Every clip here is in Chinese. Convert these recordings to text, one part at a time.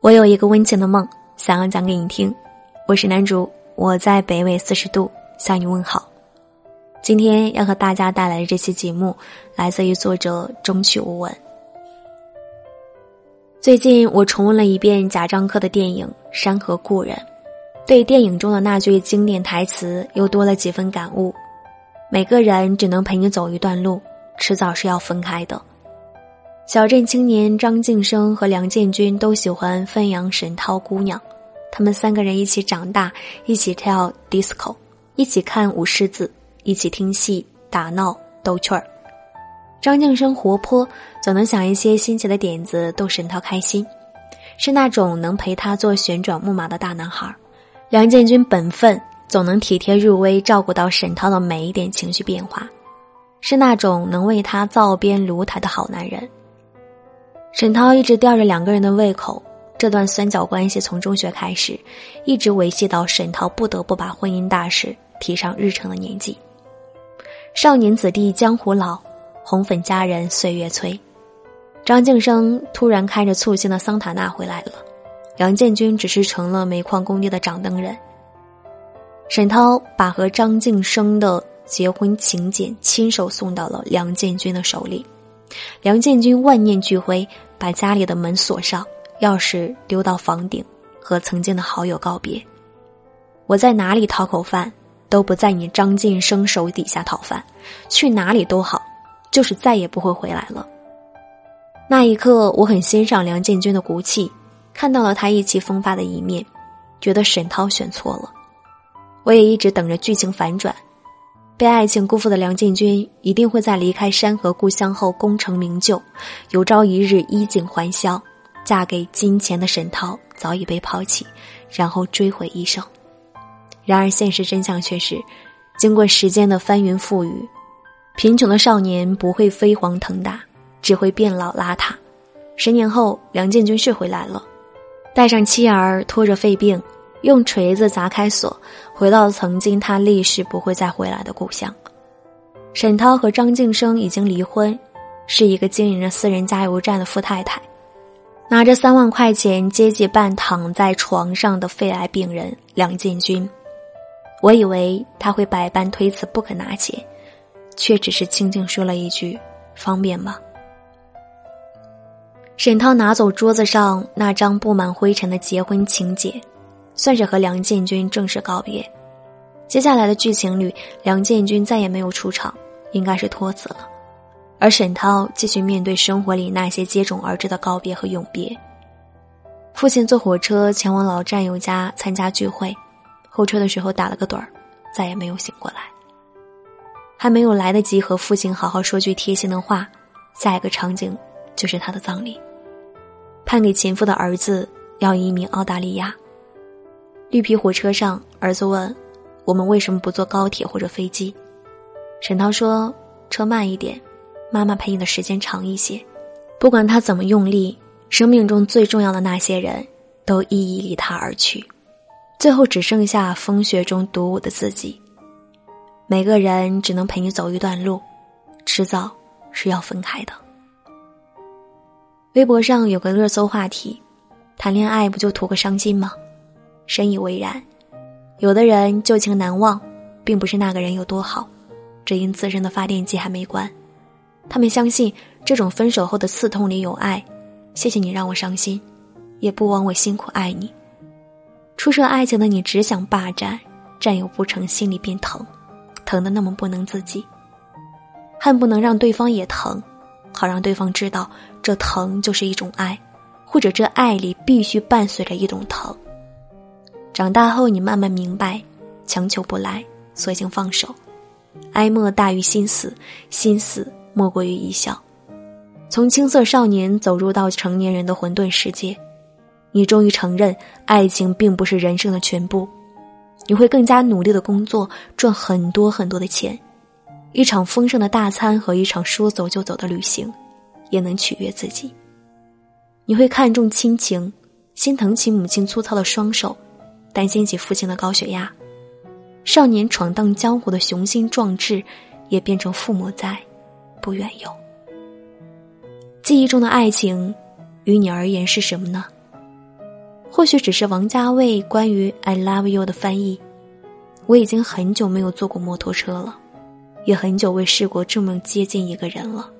我有一个温情的梦，想要讲给你听。我是男主，我在北纬四十度向你问好。今天要和大家带来的这期节目，来自于作者中曲无闻。最近我重温了一遍贾樟柯的电影《山河故人》，对电影中的那句经典台词又多了几分感悟：每个人只能陪你走一段路，迟早是要分开的。小镇青年张晋生和梁建军都喜欢汾阳沈涛姑娘，他们三个人一起长大，一起跳 disco，一起看舞狮子，一起听戏打闹逗趣儿。张晋生活泼，总能想一些新奇的点子逗沈涛开心，是那种能陪他做旋转木马的大男孩。梁建军本分，总能体贴入微，照顾到沈涛的每一点情绪变化，是那种能为他灶边炉台的好男人。沈涛一直吊着两个人的胃口，这段三角关系从中学开始，一直维系到沈涛不得不把婚姻大事提上日程的年纪。少年子弟江湖老，红粉佳人岁月催。张晋生突然开着簇新的桑塔纳回来了，杨建军只是成了煤矿工地的掌灯人。沈涛把和张晋生的结婚请柬亲手送到了梁建军的手里。梁建军万念俱灰，把家里的门锁上，钥匙丢到房顶，和曾经的好友告别。我在哪里讨口饭，都不在你张晋生手底下讨饭，去哪里都好，就是再也不会回来了。那一刻，我很欣赏梁建军的骨气，看到了他意气风发的一面，觉得沈涛选错了。我也一直等着剧情反转。被爱情辜负的梁建军一定会在离开山河故乡后功成名就，有朝一日衣锦还乡，嫁给金钱的沈涛早已被抛弃，然后追悔一生。然而现实真相却是，经过时间的翻云覆雨，贫穷的少年不会飞黄腾达，只会变老邋遢。十年后，梁建军是回来了，带上妻儿，拖着肺病。用锤子砸开锁，回到曾经他立誓不会再回来的故乡。沈涛和张晋生已经离婚，是一个经营着私人加油站的富太太，拿着三万块钱接济半躺在床上的肺癌病人梁建军。我以为他会百般推辞不肯拿钱，却只是轻轻说了一句：“方便吗？”沈涛拿走桌子上那张布满灰尘的结婚请柬。算是和梁建军正式告别，接下来的剧情里，梁建军再也没有出场，应该是托辞了，而沈涛继续面对生活里那些接踵而至的告别和永别。父亲坐火车前往老战友家参加聚会，候车的时候打了个盹儿，再也没有醒过来。还没有来得及和父亲好好说句贴心的话，下一个场景就是他的葬礼。判给情妇的儿子要移民澳大利亚。绿皮火车上，儿子问：“我们为什么不坐高铁或者飞机？”沈涛说：“车慢一点，妈妈陪你的时间长一些。不管他怎么用力，生命中最重要的那些人都一一离他而去，最后只剩下风雪中独舞的自己。每个人只能陪你走一段路，迟早是要分开的。”微博上有个热搜话题：“谈恋爱不就图个伤心吗？”深以为然，有的人旧情难忘，并不是那个人有多好，只因自身的发电机还没关。他们相信这种分手后的刺痛里有爱。谢谢你让我伤心，也不枉我辛苦爱你。初涉爱情的你只想霸占，占有不成，心里便疼，疼的那么不能自己，恨不能让对方也疼，好让对方知道这疼就是一种爱，或者这爱里必须伴随着一种疼。长大后，你慢慢明白，强求不来，索性放手。哀莫大于心死，心死莫过于一笑。从青涩少年走入到成年人的混沌世界，你终于承认，爱情并不是人生的全部。你会更加努力的工作，赚很多很多的钱。一场丰盛的大餐和一场说走就走的旅行，也能取悦自己。你会看重亲情，心疼起母亲粗糙的双手。担心起父亲的高血压，少年闯荡江湖的雄心壮志，也变成父母在，不远游。记忆中的爱情，于你而言是什么呢？或许只是王家卫关于 “I love you” 的翻译。我已经很久没有坐过摩托车了，也很久未试过这么接近一个人了。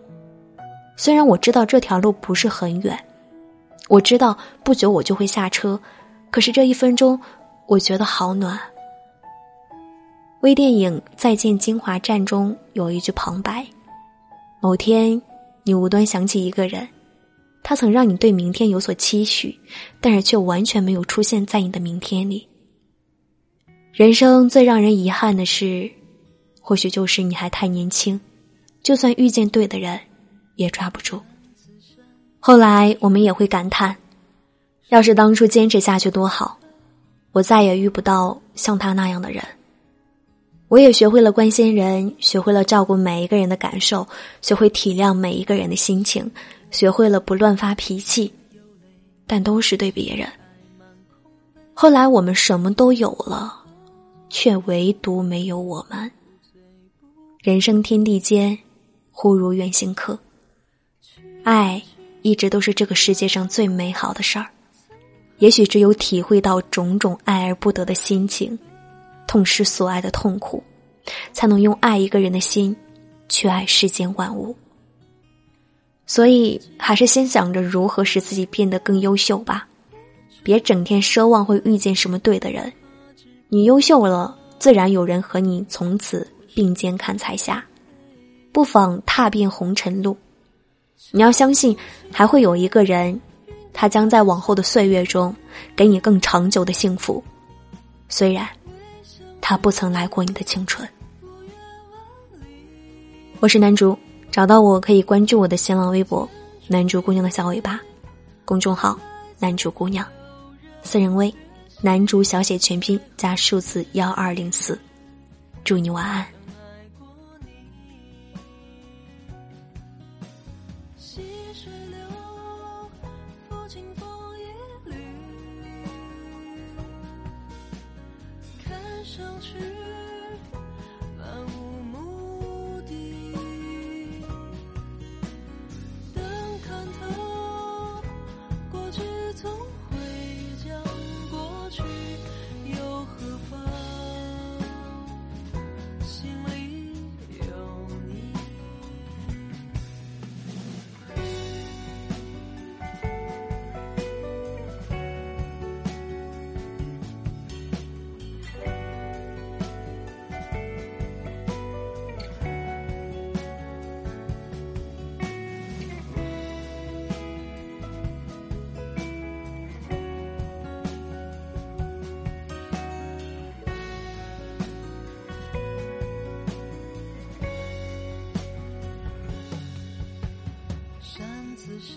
虽然我知道这条路不是很远，我知道不久我就会下车，可是这一分钟，我觉得好暖。微电影《再见金华站》中有一句旁白：“某天，你无端想起一个人，他曾让你对明天有所期许，但是却完全没有出现在你的明天里。”人生最让人遗憾的事，或许就是你还太年轻，就算遇见对的人，也抓不住。后来我们也会感叹，要是当初坚持下去多好，我再也遇不到像他那样的人。我也学会了关心人，学会了照顾每一个人的感受，学会体谅每一个人的心情，学会了不乱发脾气，但都是对别人。后来我们什么都有了，却唯独没有我们。人生天地间，忽如远行客。爱一直都是这个世界上最美好的事儿。也许只有体会到种种爱而不得的心情。痛失所爱的痛苦，才能用爱一个人的心，去爱世间万物。所以，还是先想着如何使自己变得更优秀吧，别整天奢望会遇见什么对的人。你优秀了，自然有人和你从此并肩看彩霞。不妨踏遍红尘路，你要相信，还会有一个人，他将在往后的岁月中，给你更长久的幸福。虽然。他不曾来过你的青春。我是南竹，找到我可以关注我的新浪微博“南竹姑娘的小尾巴”，公众号“南竹姑娘”，私人微“南竹小写全拼加数字幺二零四”。祝你晚安。想去漫无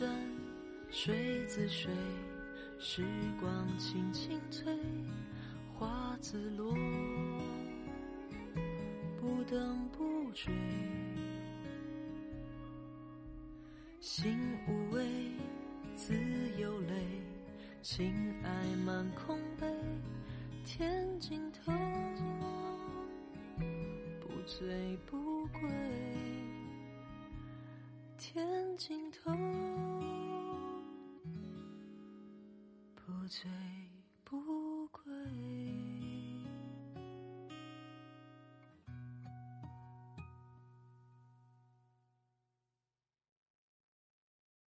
山水自水，时光轻轻催，花自落，不等不追。心无畏，自有泪，情爱满空杯，天尽头，不醉不归，天尽头不醉不